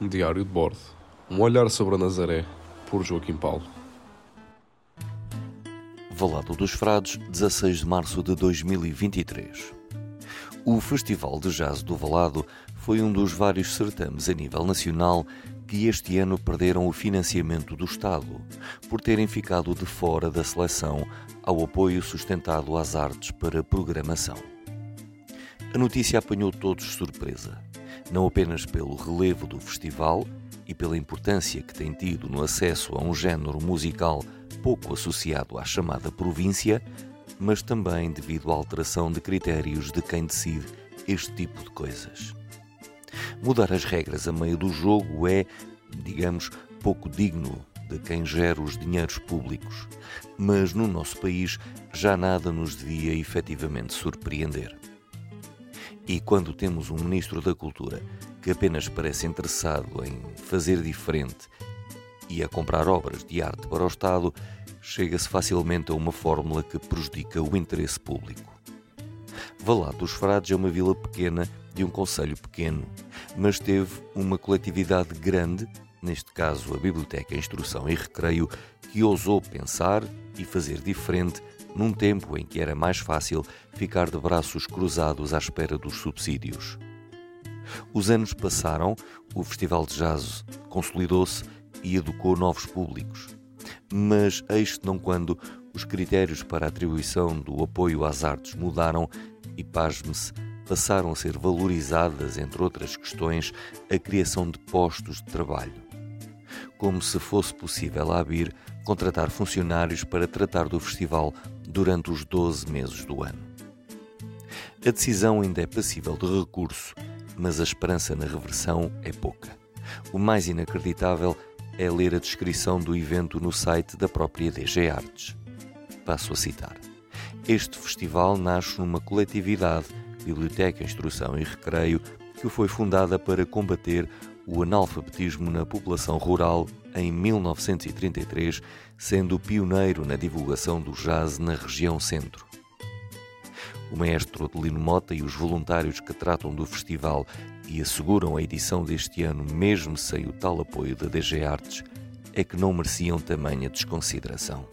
Um diário de bordo. Um olhar sobre a Nazaré, por Joaquim Paulo. Valado dos Frades, 16 de março de 2023. O Festival de Jazz do Valado foi um dos vários certames a nível nacional que este ano perderam o financiamento do Estado, por terem ficado de fora da seleção ao apoio sustentado às artes para programação. A notícia apanhou todos de surpresa, não apenas pelo relevo do festival e pela importância que tem tido no acesso a um género musical pouco associado à chamada província, mas também devido à alteração de critérios de quem decide este tipo de coisas. Mudar as regras a meio do jogo é, digamos, pouco digno de quem gera os dinheiros públicos, mas no nosso país já nada nos devia efetivamente surpreender. E quando temos um Ministro da Cultura que apenas parece interessado em fazer diferente e a comprar obras de arte para o Estado, chega-se facilmente a uma fórmula que prejudica o interesse público. Valado dos Frades é uma vila pequena de um conselho pequeno, mas teve uma coletividade grande, neste caso a Biblioteca Instrução e Recreio, que ousou pensar e fazer diferente num tempo em que era mais fácil ficar de braços cruzados à espera dos subsídios. Os anos passaram, o Festival de Jazz consolidou-se e educou novos públicos mas eis não quando os critérios para a atribuição do apoio às artes mudaram e, pasme-se, passaram a ser valorizadas, entre outras questões, a criação de postos de trabalho. Como se fosse possível à BIR contratar funcionários para tratar do festival durante os 12 meses do ano. A decisão ainda é passível de recurso, mas a esperança na reversão é pouca. O mais inacreditável é ler a descrição do evento no site da própria DG Artes. Passo a citar. Este festival nasce numa coletividade, Biblioteca, Instrução e Recreio, que foi fundada para combater o analfabetismo na população rural em 1933, sendo pioneiro na divulgação do jazz na região centro. O maestro Adelino Mota e os voluntários que tratam do festival e asseguram a edição deste ano, mesmo sem o tal apoio da DG Artes, é que não mereciam tamanha desconsideração.